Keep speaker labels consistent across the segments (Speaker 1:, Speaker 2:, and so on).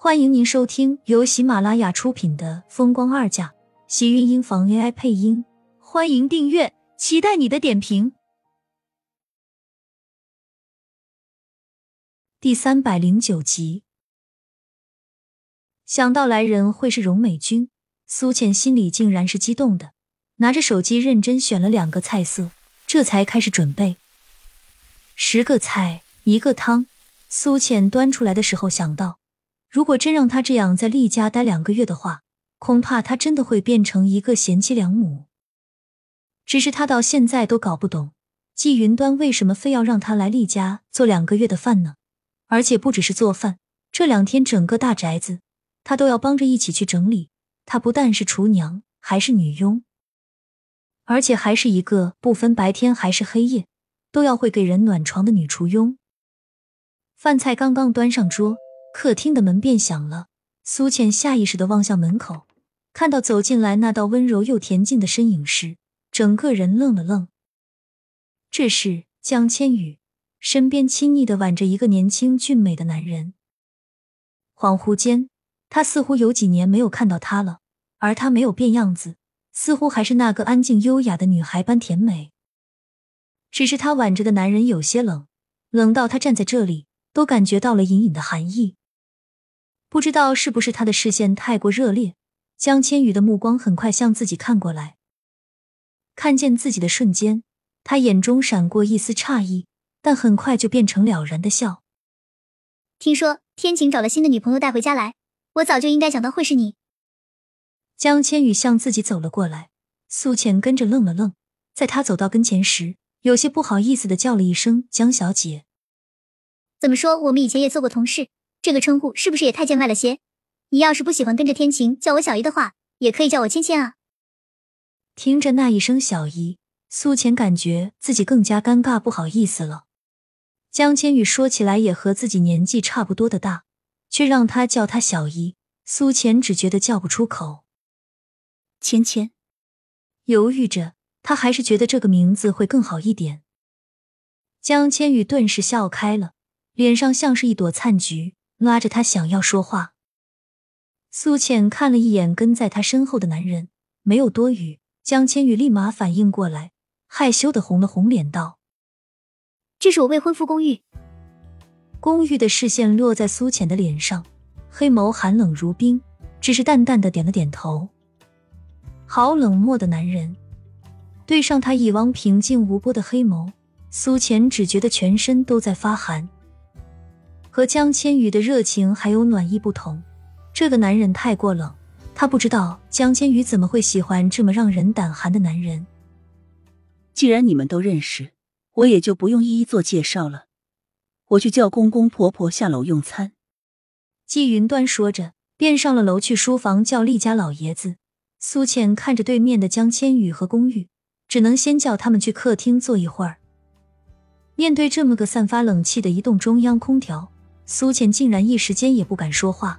Speaker 1: 欢迎您收听由喜马拉雅出品的《风光二嫁》，喜运音房 AI 配音。欢迎订阅，期待你的点评。第三百零九集，想到来人会是荣美君，苏浅心里竟然是激动的，拿着手机认真选了两个菜色，这才开始准备。十个菜，一个汤。苏浅端出来的时候想到。如果真让他这样在厉家待两个月的话，恐怕他真的会变成一个贤妻良母。只是他到现在都搞不懂，季云端为什么非要让他来厉家做两个月的饭呢？而且不只是做饭，这两天整个大宅子他都要帮着一起去整理。他不但是厨娘，还是女佣，而且还是一个不分白天还是黑夜都要会给人暖床的女厨佣。饭菜刚刚端上桌。客厅的门便响了，苏浅下意识的望向门口，看到走进来那道温柔又恬静的身影时，整个人愣了愣。这是江千羽，身边亲昵的挽着一个年轻俊美的男人。恍惚间，他似乎有几年没有看到他了，而他没有变样子，似乎还是那个安静优雅的女孩般甜美。只是他挽着的男人有些冷，冷到他站在这里都感觉到了隐隐的寒意。不知道是不是他的视线太过热烈，江千羽的目光很快向自己看过来。看见自己的瞬间，他眼中闪过一丝诧异，但很快就变成了然的笑。
Speaker 2: 听说天晴找了新的女朋友带回家来，我早就应该想到会是你。
Speaker 1: 江千羽向自己走了过来，苏浅跟着愣了愣，在他走到跟前时，有些不好意思的叫了一声“江小姐”。
Speaker 2: 怎么说，我们以前也做过同事。这个称呼是不是也太见外了些？你要是不喜欢跟着天晴叫我小姨的话，也可以叫我芊芊啊。
Speaker 1: 听着那一声小姨，苏浅感觉自己更加尴尬，不好意思了。江千羽说起来也和自己年纪差不多的大，却让他叫她小姨，苏浅只觉得叫不出口。
Speaker 3: 芊芊
Speaker 1: 犹豫着，他还是觉得这个名字会更好一点。江千羽顿时笑开了，脸上像是一朵灿菊。拉着他想要说话，苏浅看了一眼跟在他身后的男人，没有多语。江千羽立马反应过来，害羞的红了红脸，道：“
Speaker 2: 这是我未婚夫公寓。”
Speaker 1: 公寓的视线落在苏浅的脸上，黑眸寒冷如冰，只是淡淡的点了点头。好冷漠的男人，对上他一汪平静无波的黑眸，苏浅只觉得全身都在发寒。和江千羽的热情还有暖意不同，这个男人太过冷。他不知道江千羽怎么会喜欢这么让人胆寒的男人。
Speaker 3: 既然你们都认识，我也就不用一一做介绍了。我去叫公公婆婆下楼用餐。
Speaker 1: 季云端说着，便上了楼去书房叫厉家老爷子。苏倩看着对面的江千羽和公寓，只能先叫他们去客厅坐一会儿。面对这么个散发冷气的移动中央空调。苏浅竟然一时间也不敢说话。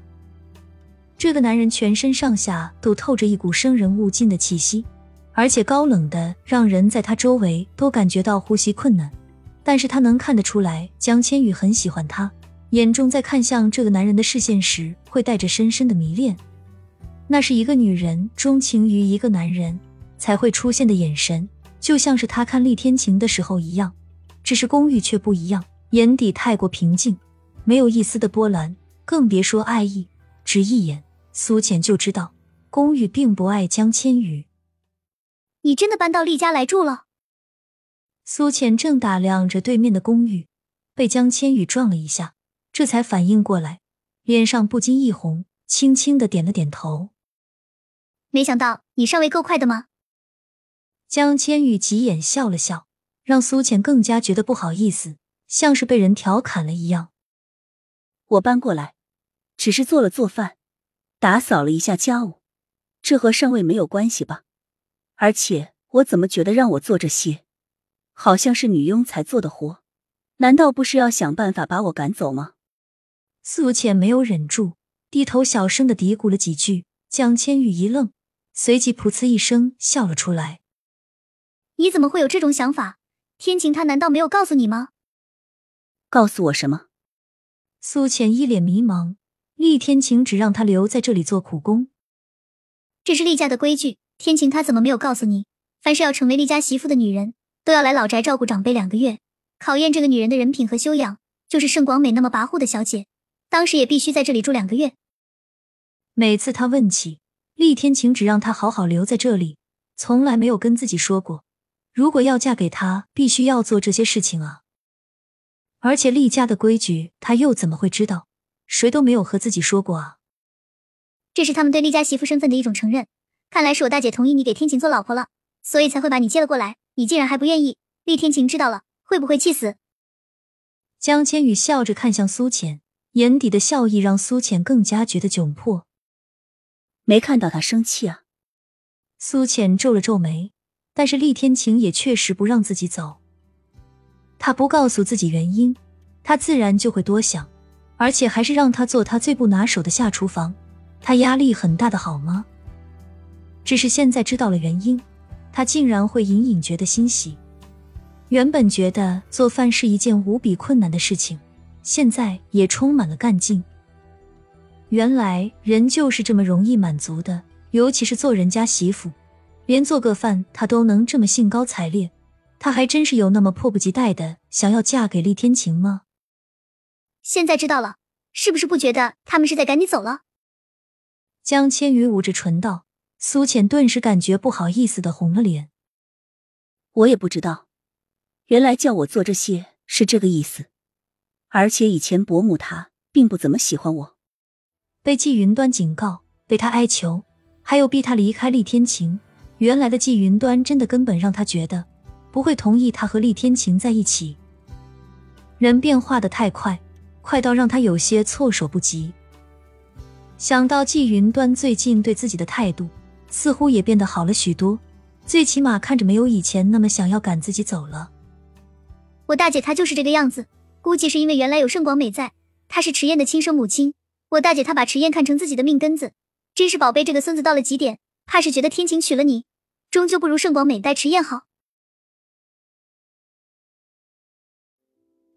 Speaker 1: 这个男人全身上下都透着一股生人勿近的气息，而且高冷的让人在他周围都感觉到呼吸困难。但是他能看得出来，江千羽很喜欢他，眼中在看向这个男人的视线时，会带着深深的迷恋。那是一个女人钟情于一个男人才会出现的眼神，就像是他看厉天晴的时候一样。只是公寓却不一样，眼底太过平静。没有一丝的波澜，更别说爱意。只一眼，苏浅就知道宫羽并不爱江千羽。
Speaker 2: 你真的搬到厉家来住了？
Speaker 1: 苏浅正打量着对面的公寓，被江千羽撞了一下，这才反应过来，脸上不禁一红，轻轻的点了点头。
Speaker 2: 没想到你上位够快的吗？
Speaker 1: 江千羽挤眼笑了笑，让苏浅更加觉得不好意思，像是被人调侃了一样。
Speaker 3: 我搬过来，只是做了做饭，打扫了一下家务，这和上位没有关系吧？而且我怎么觉得让我做这些，好像是女佣才做的活？难道不是要想办法把我赶走吗？
Speaker 1: 苏浅没有忍住，低头小声的嘀咕了几句。蒋千羽一愣，随即噗呲一声笑了出来。
Speaker 2: 你怎么会有这种想法？天晴他难道没有告诉你吗？
Speaker 3: 告诉我什么？
Speaker 1: 苏浅一脸迷茫，厉天晴只让他留在这里做苦工。
Speaker 2: 这是厉家的规矩，天晴他怎么没有告诉你？凡是要成为厉家媳妇的女人，都要来老宅照顾长辈两个月，考验这个女人的人品和修养。就是盛广美那么跋扈的小姐，当时也必须在这里住两个月。
Speaker 1: 每次他问起，厉天晴只让他好好留在这里，从来没有跟自己说过，如果要嫁给他，必须要做这些事情啊。而且厉家的规矩，他又怎么会知道？谁都没有和自己说过啊。
Speaker 2: 这是他们对厉家媳妇身份的一种承认。看来是我大姐同意你给天晴做老婆了，所以才会把你接了过来。你竟然还不愿意，厉天晴知道了会不会气死？
Speaker 1: 江千羽笑着看向苏浅，眼底的笑意让苏浅更加觉得窘迫。
Speaker 3: 没看到他生气啊？
Speaker 1: 苏浅皱了皱眉，但是厉天晴也确实不让自己走。他不告诉自己原因，他自然就会多想，而且还是让他做他最不拿手的下厨房，他压力很大的好吗？只是现在知道了原因，他竟然会隐隐觉得欣喜。原本觉得做饭是一件无比困难的事情，现在也充满了干劲。原来人就是这么容易满足的，尤其是做人家媳妇，连做个饭他都能这么兴高采烈，他还真是有那么迫不及待的想要嫁给厉天晴吗？
Speaker 2: 现在知道了，是不是不觉得他们是在赶你走了？
Speaker 1: 江千羽捂着唇道。苏浅顿时感觉不好意思的红了脸。
Speaker 3: 我也不知道。原来叫我做这些是这个意思，而且以前伯母她并不怎么喜欢我。
Speaker 1: 被季云端警告，被他哀求，还有逼他离开厉天晴。原来的季云端真的根本让他觉得不会同意他和厉天晴在一起。人变化的太快，快到让他有些措手不及。想到季云端最近对自己的态度，似乎也变得好了许多，最起码看着没有以前那么想要赶自己走了。
Speaker 2: 我大姐她就是这个样子，估计是因为原来有盛广美在，她是迟燕的亲生母亲。我大姐她把迟燕看成自己的命根子，真是宝贝这个孙子到了极点，怕是觉得天晴娶了你，终究不如盛广美待迟燕好。